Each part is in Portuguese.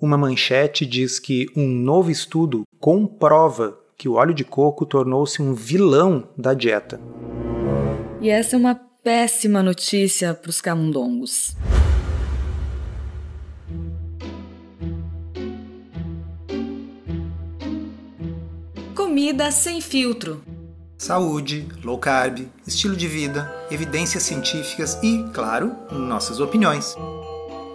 Uma manchete diz que um novo estudo comprova que o óleo de coco tornou-se um vilão da dieta. E essa é uma péssima notícia para os camundongos. Comida sem filtro. Saúde, low carb, estilo de vida, evidências científicas e, claro, nossas opiniões.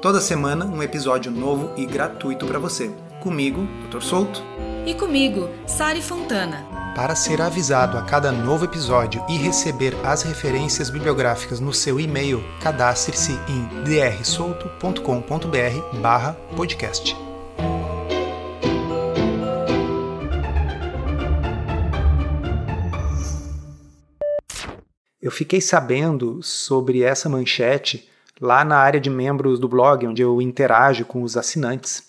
Toda semana um episódio novo e gratuito para você. Comigo, Dr. Souto. E comigo, Sari Fontana. Para ser avisado a cada novo episódio e receber as referências bibliográficas no seu e-mail, cadastre-se em drsolto.com.br/podcast. Eu fiquei sabendo sobre essa manchete lá na área de membros do blog, onde eu interajo com os assinantes,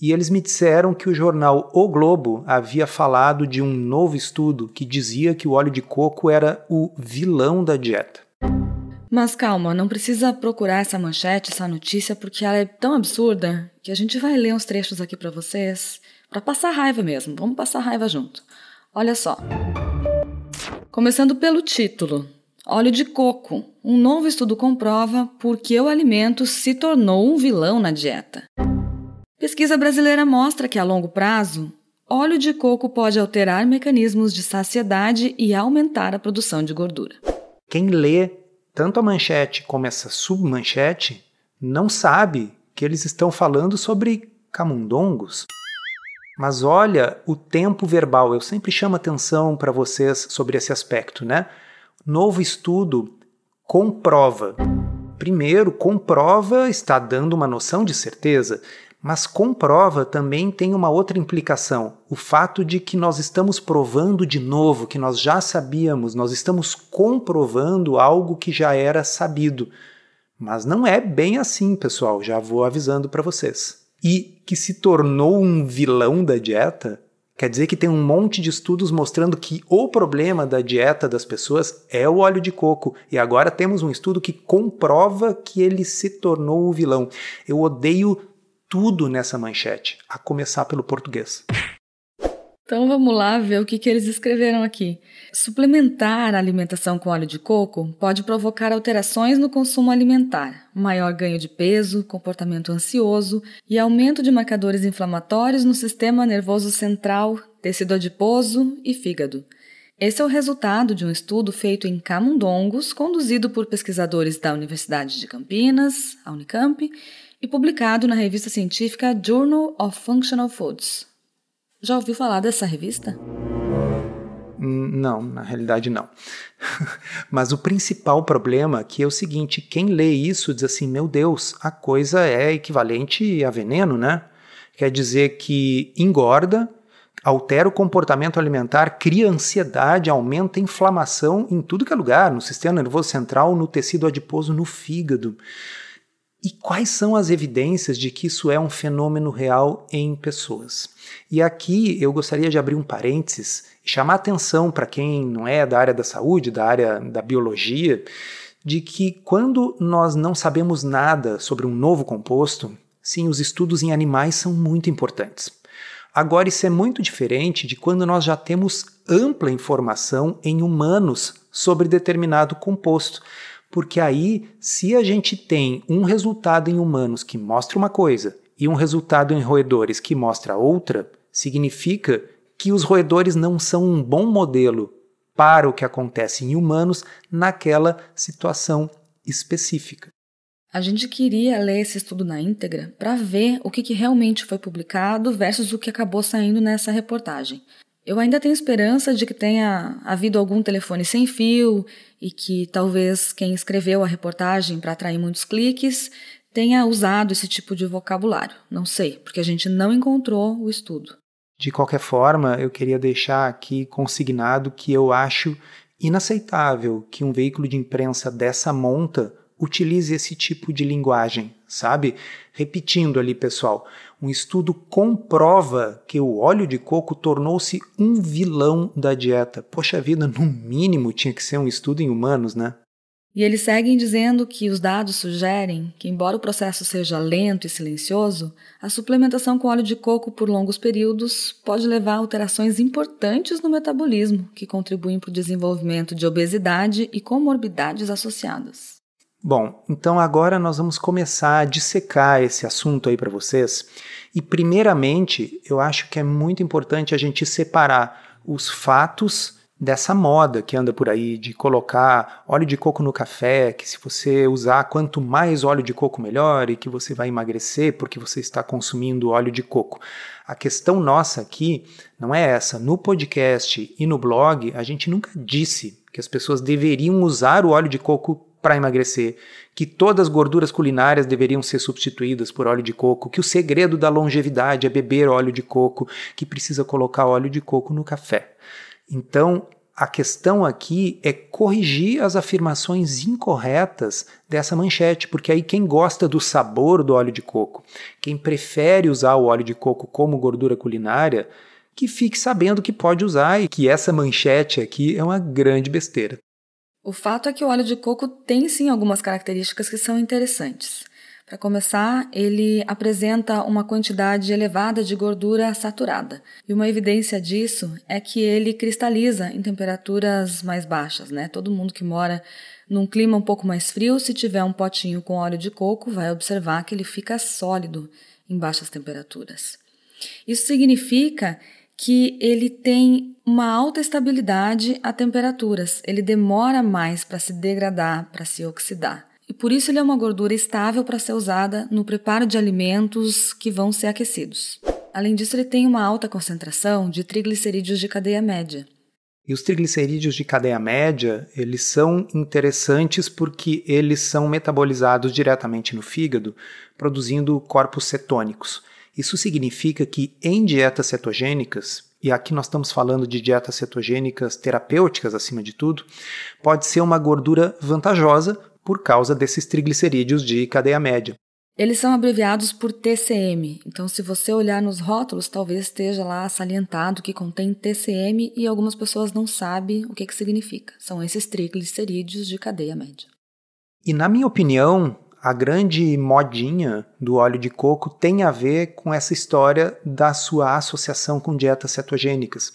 e eles me disseram que o jornal O Globo havia falado de um novo estudo que dizia que o óleo de coco era o vilão da dieta. Mas calma, não precisa procurar essa manchete, essa notícia, porque ela é tão absurda que a gente vai ler uns trechos aqui para vocês, para passar raiva mesmo. Vamos passar raiva junto. Olha só. Começando pelo título. Óleo de coco. Um novo estudo comprova por que o alimento se tornou um vilão na dieta. Pesquisa brasileira mostra que a longo prazo, óleo de coco pode alterar mecanismos de saciedade e aumentar a produção de gordura. Quem lê tanto a manchete como essa submanchete não sabe que eles estão falando sobre camundongos. Mas olha o tempo verbal, eu sempre chamo atenção para vocês sobre esse aspecto, né? Novo estudo comprova. Primeiro, comprova está dando uma noção de certeza, mas comprova também tem uma outra implicação: o fato de que nós estamos provando de novo, que nós já sabíamos, nós estamos comprovando algo que já era sabido. Mas não é bem assim, pessoal, já vou avisando para vocês. E que se tornou um vilão da dieta Quer dizer que tem um monte de estudos mostrando que o problema da dieta das pessoas é o óleo de coco. E agora temos um estudo que comprova que ele se tornou o vilão. Eu odeio tudo nessa manchete, a começar pelo português. Então vamos lá ver o que, que eles escreveram aqui. Suplementar a alimentação com óleo de coco pode provocar alterações no consumo alimentar, maior ganho de peso, comportamento ansioso e aumento de marcadores inflamatórios no sistema nervoso central, tecido adiposo e fígado. Esse é o resultado de um estudo feito em camundongos, conduzido por pesquisadores da Universidade de Campinas, a Unicamp, e publicado na revista científica Journal of Functional Foods. Já ouviu falar dessa revista? Hum, não, na realidade não. Mas o principal problema aqui é o seguinte: quem lê isso diz assim, meu Deus, a coisa é equivalente a veneno, né? Quer dizer que engorda, altera o comportamento alimentar, cria ansiedade, aumenta a inflamação em tudo que é lugar, no sistema nervoso central, no tecido adiposo, no fígado. E quais são as evidências de que isso é um fenômeno real em pessoas? E aqui eu gostaria de abrir um parênteses e chamar atenção para quem não é da área da saúde, da área da biologia, de que quando nós não sabemos nada sobre um novo composto, sim, os estudos em animais são muito importantes. Agora, isso é muito diferente de quando nós já temos ampla informação em humanos sobre determinado composto porque aí, se a gente tem um resultado em humanos que mostra uma coisa e um resultado em roedores que mostra outra, significa que os roedores não são um bom modelo para o que acontece em humanos naquela situação específica. A gente queria ler esse estudo na íntegra para ver o que, que realmente foi publicado versus o que acabou saindo nessa reportagem. Eu ainda tenho esperança de que tenha havido algum telefone sem fio e que talvez quem escreveu a reportagem para atrair muitos cliques tenha usado esse tipo de vocabulário. Não sei, porque a gente não encontrou o estudo. De qualquer forma, eu queria deixar aqui consignado que eu acho inaceitável que um veículo de imprensa dessa monta utilize esse tipo de linguagem, sabe? Repetindo ali, pessoal, um estudo comprova que o óleo de coco tornou-se um vilão da dieta. Poxa vida, no mínimo tinha que ser um estudo em humanos, né? E eles seguem dizendo que os dados sugerem que, embora o processo seja lento e silencioso, a suplementação com óleo de coco por longos períodos pode levar a alterações importantes no metabolismo, que contribuem para o desenvolvimento de obesidade e comorbidades associadas. Bom, então agora nós vamos começar a dissecar esse assunto aí para vocês. E primeiramente, eu acho que é muito importante a gente separar os fatos dessa moda que anda por aí de colocar óleo de coco no café, que se você usar quanto mais óleo de coco melhor e que você vai emagrecer porque você está consumindo óleo de coco. A questão nossa aqui não é essa. No podcast e no blog, a gente nunca disse que as pessoas deveriam usar o óleo de coco para emagrecer, que todas as gorduras culinárias deveriam ser substituídas por óleo de coco, que o segredo da longevidade é beber óleo de coco, que precisa colocar óleo de coco no café. Então, a questão aqui é corrigir as afirmações incorretas dessa manchete, porque aí quem gosta do sabor do óleo de coco, quem prefere usar o óleo de coco como gordura culinária, que fique sabendo que pode usar e que essa manchete aqui é uma grande besteira. O fato é que o óleo de coco tem sim algumas características que são interessantes. Para começar, ele apresenta uma quantidade elevada de gordura saturada. E uma evidência disso é que ele cristaliza em temperaturas mais baixas, né? Todo mundo que mora num clima um pouco mais frio, se tiver um potinho com óleo de coco, vai observar que ele fica sólido em baixas temperaturas. Isso significa que ele tem uma alta estabilidade a temperaturas, ele demora mais para se degradar, para se oxidar e por isso ele é uma gordura estável para ser usada no preparo de alimentos que vão ser aquecidos. Além disso, ele tem uma alta concentração de triglicerídeos de cadeia média. E os triglicerídeos de cadeia média, eles são interessantes porque eles são metabolizados diretamente no fígado, produzindo corpos cetônicos. Isso significa que em dietas cetogênicas, e aqui nós estamos falando de dietas cetogênicas terapêuticas acima de tudo, pode ser uma gordura vantajosa por causa desses triglicerídeos de cadeia média. Eles são abreviados por TCM, então se você olhar nos rótulos, talvez esteja lá salientado que contém TCM e algumas pessoas não sabem o que, que significa. São esses triglicerídeos de cadeia média. E na minha opinião, a grande modinha do óleo de coco tem a ver com essa história da sua associação com dietas cetogênicas.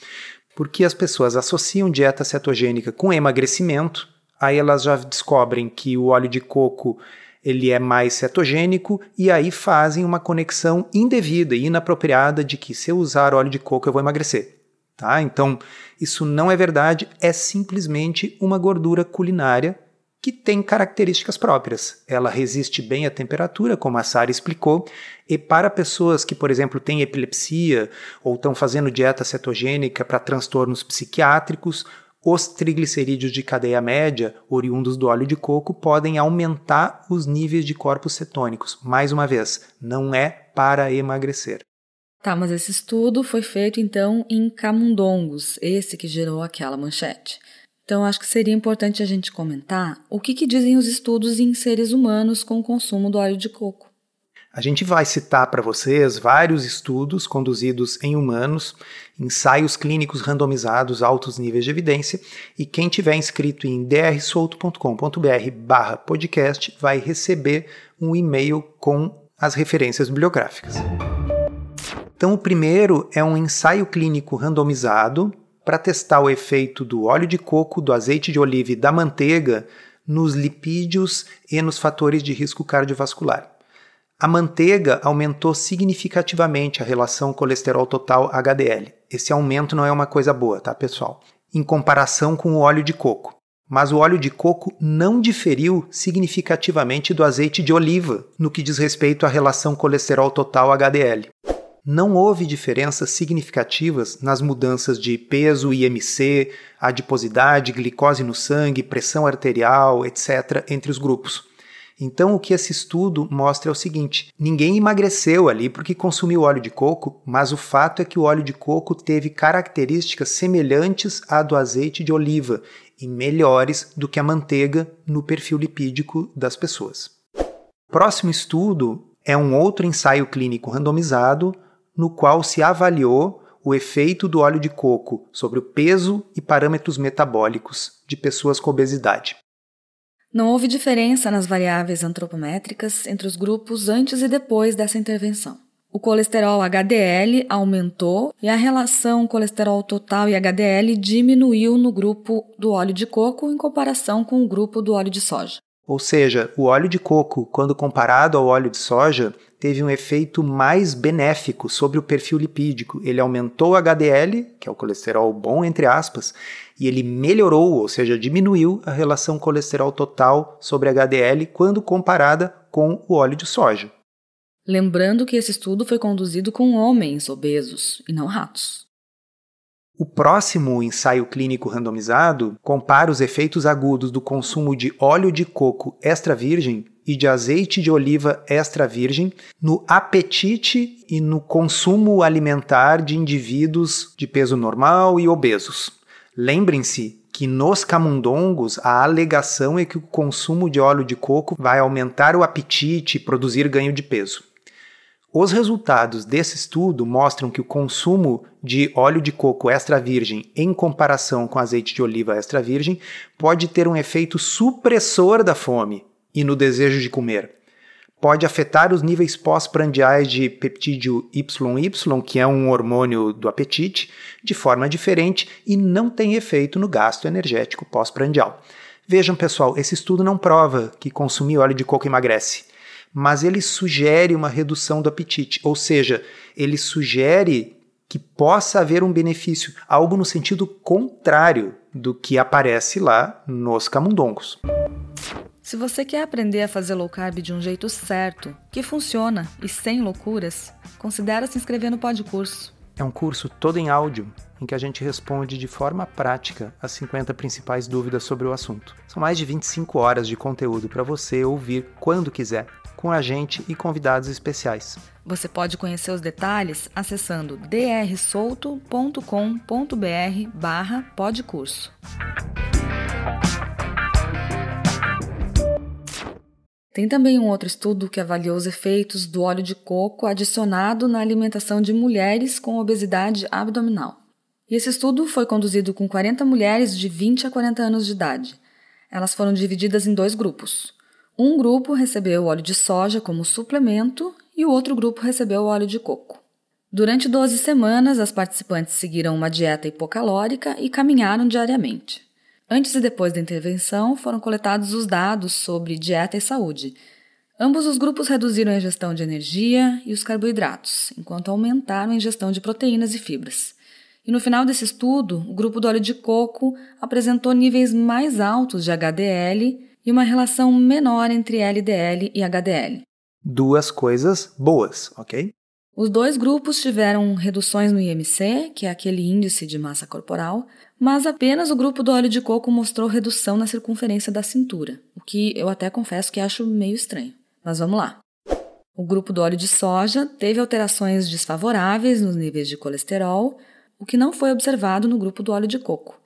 Porque as pessoas associam dieta cetogênica com emagrecimento, Aí elas já descobrem que o óleo de coco ele é mais cetogênico e aí fazem uma conexão indevida e inapropriada de que se eu usar óleo de coco eu vou emagrecer. Tá? Então, isso não é verdade, é simplesmente uma gordura culinária que tem características próprias. Ela resiste bem à temperatura, como a Sara explicou, e para pessoas que, por exemplo, têm epilepsia ou estão fazendo dieta cetogênica para transtornos psiquiátricos, os triglicerídeos de cadeia média, oriundos do óleo de coco, podem aumentar os níveis de corpos cetônicos. Mais uma vez, não é para emagrecer. Tá, mas esse estudo foi feito então em camundongos, esse que gerou aquela manchete. Então, acho que seria importante a gente comentar o que, que dizem os estudos em seres humanos com o consumo do óleo de coco. A gente vai citar para vocês vários estudos conduzidos em humanos, ensaios clínicos randomizados, altos níveis de evidência, e quem tiver inscrito em drsolto.com.br podcast vai receber um e-mail com as referências bibliográficas. Então, o primeiro é um ensaio clínico randomizado para testar o efeito do óleo de coco, do azeite de oliva e da manteiga nos lipídios e nos fatores de risco cardiovascular. A manteiga aumentou significativamente a relação colesterol total HDL. Esse aumento não é uma coisa boa, tá, pessoal? Em comparação com o óleo de coco. Mas o óleo de coco não diferiu significativamente do azeite de oliva no que diz respeito à relação colesterol total HDL. Não houve diferenças significativas nas mudanças de peso, IMC, adiposidade, glicose no sangue, pressão arterial, etc., entre os grupos. Então, o que esse estudo mostra é o seguinte: ninguém emagreceu ali porque consumiu óleo de coco, mas o fato é que o óleo de coco teve características semelhantes à do azeite de oliva e melhores do que a manteiga no perfil lipídico das pessoas. Próximo estudo é um outro ensaio clínico randomizado no qual se avaliou o efeito do óleo de coco sobre o peso e parâmetros metabólicos de pessoas com obesidade. Não houve diferença nas variáveis antropométricas entre os grupos antes e depois dessa intervenção. O colesterol HDL aumentou e a relação colesterol total e HDL diminuiu no grupo do óleo de coco em comparação com o grupo do óleo de soja. Ou seja, o óleo de coco, quando comparado ao óleo de soja, teve um efeito mais benéfico sobre o perfil lipídico. Ele aumentou o HDL, que é o colesterol bom, entre aspas, e ele melhorou, ou seja, diminuiu a relação colesterol total sobre HDL quando comparada com o óleo de soja. Lembrando que esse estudo foi conduzido com homens obesos e não ratos. O próximo ensaio clínico randomizado compara os efeitos agudos do consumo de óleo de coco extra virgem e de azeite de oliva extra virgem no apetite e no consumo alimentar de indivíduos de peso normal e obesos. Lembrem-se que nos camundongos a alegação é que o consumo de óleo de coco vai aumentar o apetite e produzir ganho de peso. Os resultados desse estudo mostram que o consumo de óleo de coco extra virgem em comparação com azeite de oliva extra virgem pode ter um efeito supressor da fome e no desejo de comer. Pode afetar os níveis pós-prandiais de peptídeo YY, que é um hormônio do apetite, de forma diferente e não tem efeito no gasto energético pós-prandial. Vejam, pessoal, esse estudo não prova que consumir óleo de coco emagrece mas ele sugere uma redução do apetite, ou seja, ele sugere que possa haver um benefício, algo no sentido contrário do que aparece lá nos camundongos. Se você quer aprender a fazer low carb de um jeito certo, que funciona e sem loucuras, considere se inscrever no Podcurso. É um curso todo em áudio em que a gente responde de forma prática as 50 principais dúvidas sobre o assunto. São mais de 25 horas de conteúdo para você ouvir quando quiser com a gente e convidados especiais. Você pode conhecer os detalhes acessando drsolto.com.br barra podcurso. Tem também um outro estudo que avaliou os efeitos do óleo de coco adicionado na alimentação de mulheres com obesidade abdominal. E esse estudo foi conduzido com 40 mulheres de 20 a 40 anos de idade. Elas foram divididas em dois grupos. Um grupo recebeu óleo de soja como suplemento e o outro grupo recebeu óleo de coco. Durante 12 semanas, as participantes seguiram uma dieta hipocalórica e caminharam diariamente. Antes e depois da intervenção, foram coletados os dados sobre dieta e saúde. Ambos os grupos reduziram a ingestão de energia e os carboidratos, enquanto aumentaram a ingestão de proteínas e fibras. E no final desse estudo, o grupo do óleo de coco apresentou níveis mais altos de HDL e uma relação menor entre LDL e HDL. Duas coisas boas, ok? Os dois grupos tiveram reduções no IMC, que é aquele índice de massa corporal, mas apenas o grupo do óleo de coco mostrou redução na circunferência da cintura, o que eu até confesso que acho meio estranho. Mas vamos lá. O grupo do óleo de soja teve alterações desfavoráveis nos níveis de colesterol, o que não foi observado no grupo do óleo de coco.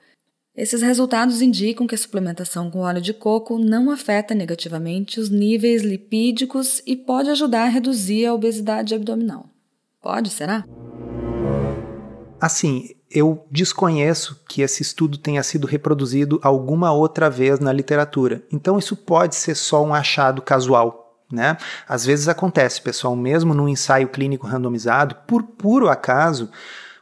Esses resultados indicam que a suplementação com óleo de coco não afeta negativamente os níveis lipídicos e pode ajudar a reduzir a obesidade abdominal. Pode, será? Assim, eu desconheço que esse estudo tenha sido reproduzido alguma outra vez na literatura. Então isso pode ser só um achado casual, né? Às vezes acontece, pessoal, mesmo num ensaio clínico randomizado, por puro acaso,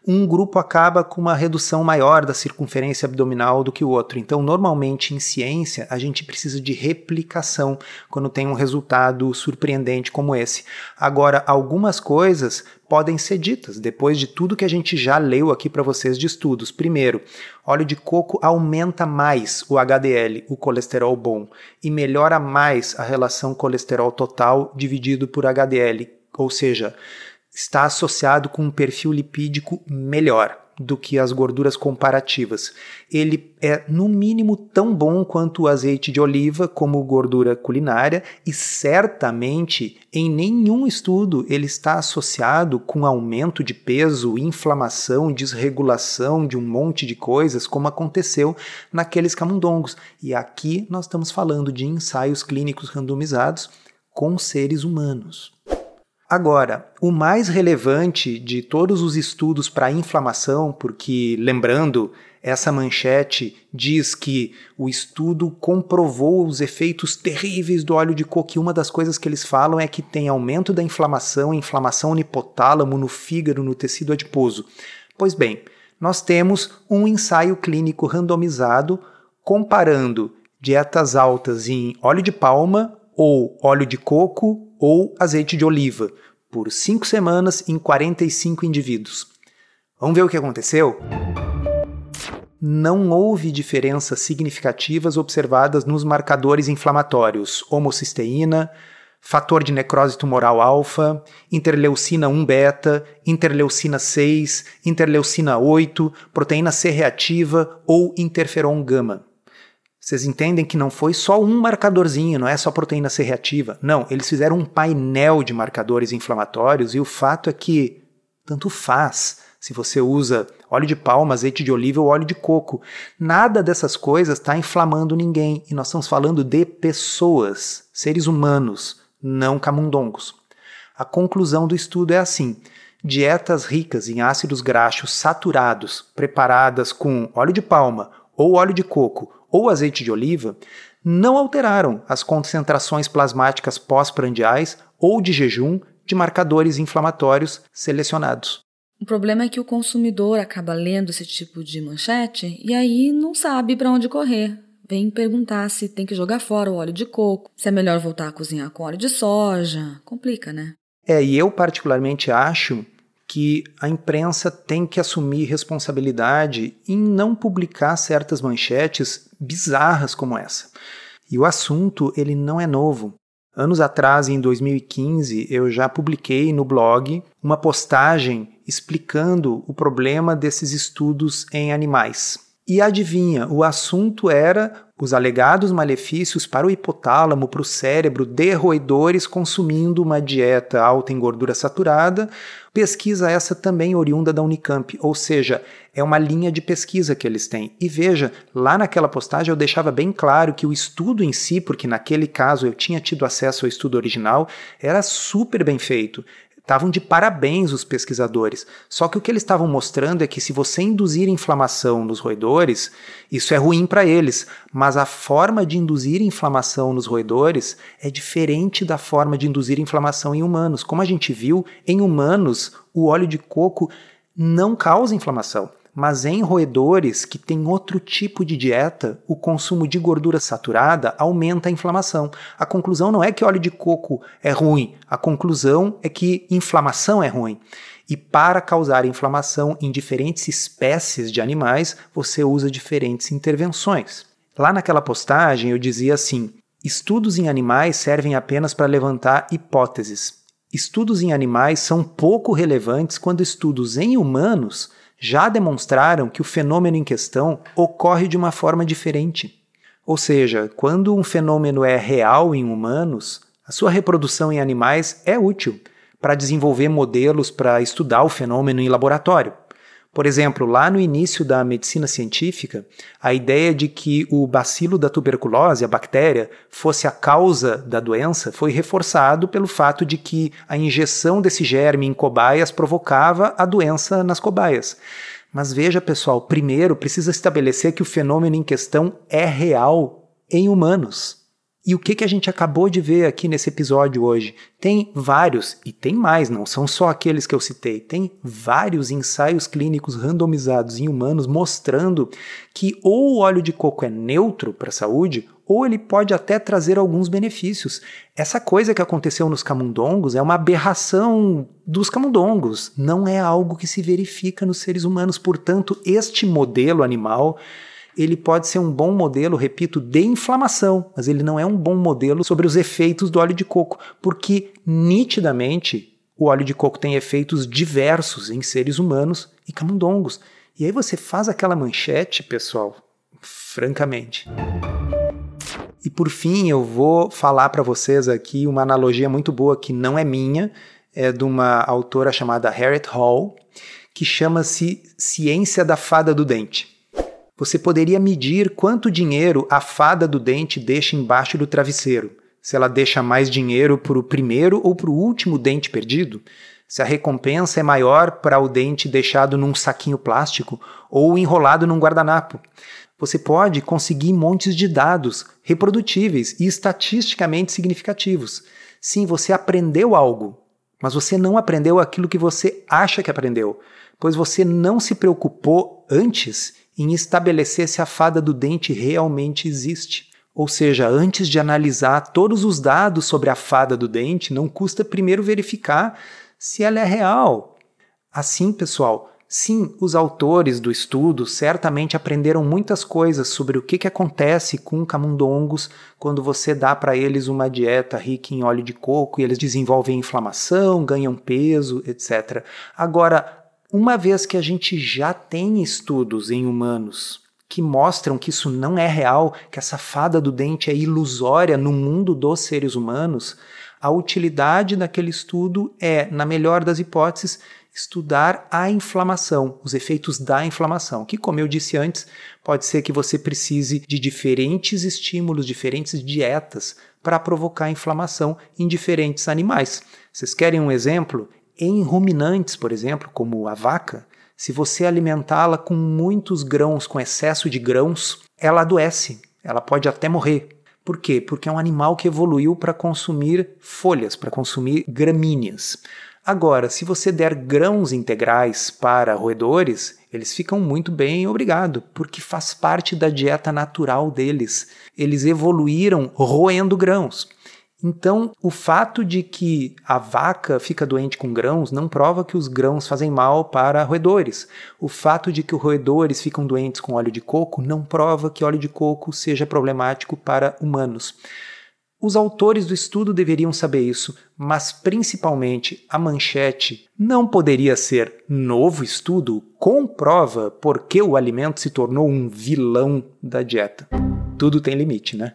um grupo acaba com uma redução maior da circunferência abdominal do que o outro. Então, normalmente em ciência, a gente precisa de replicação quando tem um resultado surpreendente como esse. Agora, algumas coisas podem ser ditas. Depois de tudo que a gente já leu aqui para vocês de estudos. Primeiro, óleo de coco aumenta mais o HDL, o colesterol bom, e melhora mais a relação colesterol total dividido por HDL, ou seja, está associado com um perfil lipídico melhor do que as gorduras comparativas. Ele é, no mínimo, tão bom quanto o azeite de oliva como gordura culinária e certamente em nenhum estudo ele está associado com aumento de peso, inflamação, desregulação de um monte de coisas, como aconteceu naqueles camundongos. E aqui nós estamos falando de ensaios clínicos randomizados com seres humanos. Agora, o mais relevante de todos os estudos para inflamação, porque, lembrando, Essa manchete diz que o estudo comprovou os efeitos terríveis do óleo de coco e uma das coisas que eles falam é que tem aumento da inflamação, inflamação no hipotálamo, no fígado, no tecido adiposo. Pois bem, nós temos um ensaio clínico randomizado comparando dietas altas em óleo de palma ou óleo de coco ou azeite de oliva por cinco semanas em 45 indivíduos. Vamos ver o que aconteceu? não houve diferenças significativas observadas nos marcadores inflamatórios homocisteína, fator de necrose tumoral alfa, interleucina 1 beta, interleucina 6, interleucina 8, proteína C reativa ou interferon gama. Vocês entendem que não foi só um marcadorzinho, não é só proteína C reativa. Não, eles fizeram um painel de marcadores inflamatórios e o fato é que tanto faz se você usa óleo de palma, azeite de oliva ou óleo de coco. Nada dessas coisas está inflamando ninguém. E nós estamos falando de pessoas, seres humanos, não camundongos. A conclusão do estudo é assim: dietas ricas em ácidos graxos saturados, preparadas com óleo de palma, ou óleo de coco, ou azeite de oliva, não alteraram as concentrações plasmáticas pós-prandiais ou de jejum de marcadores inflamatórios selecionados. O problema é que o consumidor acaba lendo esse tipo de manchete e aí não sabe para onde correr. Vem perguntar se tem que jogar fora o óleo de coco, se é melhor voltar a cozinhar com óleo de soja. Complica, né? É, e eu particularmente acho que a imprensa tem que assumir responsabilidade em não publicar certas manchetes bizarras como essa. E o assunto, ele não é novo. Anos atrás, em 2015, eu já publiquei no blog uma postagem explicando o problema desses estudos em animais. E adivinha, o assunto era os alegados malefícios para o hipotálamo, para o cérebro, de roedores consumindo uma dieta alta em gordura saturada. Pesquisa essa também oriunda da Unicamp, ou seja, é uma linha de pesquisa que eles têm. E veja, lá naquela postagem eu deixava bem claro que o estudo em si, porque naquele caso eu tinha tido acesso ao estudo original, era super bem feito. Estavam de parabéns os pesquisadores. Só que o que eles estavam mostrando é que se você induzir inflamação nos roedores, isso é ruim para eles, mas a forma de induzir inflamação nos roedores é diferente da forma de induzir inflamação em humanos. Como a gente viu, em humanos, o óleo de coco não causa inflamação mas em roedores que têm outro tipo de dieta, o consumo de gordura saturada aumenta a inflamação. A conclusão não é que óleo de coco é ruim, a conclusão é que inflamação é ruim. E para causar inflamação em diferentes espécies de animais, você usa diferentes intervenções. Lá naquela postagem eu dizia assim: estudos em animais servem apenas para levantar hipóteses. Estudos em animais são pouco relevantes quando estudos em humanos já demonstraram que o fenômeno em questão ocorre de uma forma diferente. Ou seja, quando um fenômeno é real em humanos, a sua reprodução em animais é útil para desenvolver modelos para estudar o fenômeno em laboratório. Por exemplo, lá no início da medicina científica, a ideia de que o bacilo da tuberculose, a bactéria, fosse a causa da doença foi reforçado pelo fato de que a injeção desse germe em cobaias provocava a doença nas cobaias. Mas veja, pessoal, primeiro precisa estabelecer que o fenômeno em questão é real em humanos. E o que, que a gente acabou de ver aqui nesse episódio hoje? Tem vários, e tem mais, não são só aqueles que eu citei, tem vários ensaios clínicos randomizados em humanos mostrando que ou o óleo de coco é neutro para a saúde, ou ele pode até trazer alguns benefícios. Essa coisa que aconteceu nos camundongos é uma aberração dos camundongos, não é algo que se verifica nos seres humanos. Portanto, este modelo animal ele pode ser um bom modelo, repito, de inflamação, mas ele não é um bom modelo sobre os efeitos do óleo de coco, porque nitidamente o óleo de coco tem efeitos diversos em seres humanos e camundongos. E aí você faz aquela manchete, pessoal, francamente. E por fim, eu vou falar para vocês aqui uma analogia muito boa que não é minha, é de uma autora chamada Harriet Hall, que chama-se Ciência da Fada do Dente você poderia medir quanto dinheiro a fada do dente deixa embaixo do travesseiro. Se ela deixa mais dinheiro para o primeiro ou para o último dente perdido? Se a recompensa é maior para o dente deixado num saquinho plástico ou enrolado num guardanapo. Você pode conseguir montes de dados reprodutíveis e estatisticamente significativos. Sim, você aprendeu algo, mas você não aprendeu aquilo que você acha que aprendeu, pois você não se preocupou antes em estabelecer se a fada do dente realmente existe. Ou seja, antes de analisar todos os dados sobre a fada do dente, não custa primeiro verificar se ela é real. Assim, pessoal, sim, os autores do estudo certamente aprenderam muitas coisas sobre o que, que acontece com camundongos quando você dá para eles uma dieta rica em óleo de coco e eles desenvolvem inflamação, ganham peso, etc. Agora, uma vez que a gente já tem estudos em humanos que mostram que isso não é real, que essa fada do dente é ilusória no mundo dos seres humanos, a utilidade daquele estudo é, na melhor das hipóteses, estudar a inflamação, os efeitos da inflamação, que, como eu disse antes, pode ser que você precise de diferentes estímulos, diferentes dietas para provocar inflamação em diferentes animais. Vocês querem um exemplo? Em ruminantes, por exemplo, como a vaca, se você alimentá-la com muitos grãos, com excesso de grãos, ela adoece, ela pode até morrer. Por quê? Porque é um animal que evoluiu para consumir folhas, para consumir gramíneas. Agora, se você der grãos integrais para roedores, eles ficam muito bem, obrigado, porque faz parte da dieta natural deles. Eles evoluíram roendo grãos. Então, o fato de que a vaca fica doente com grãos não prova que os grãos fazem mal para roedores. O fato de que os roedores ficam doentes com óleo de coco não prova que óleo de coco seja problemático para humanos. Os autores do estudo deveriam saber isso, mas principalmente a manchete não poderia ser novo estudo comprova por que o alimento se tornou um vilão da dieta. Tudo tem limite, né?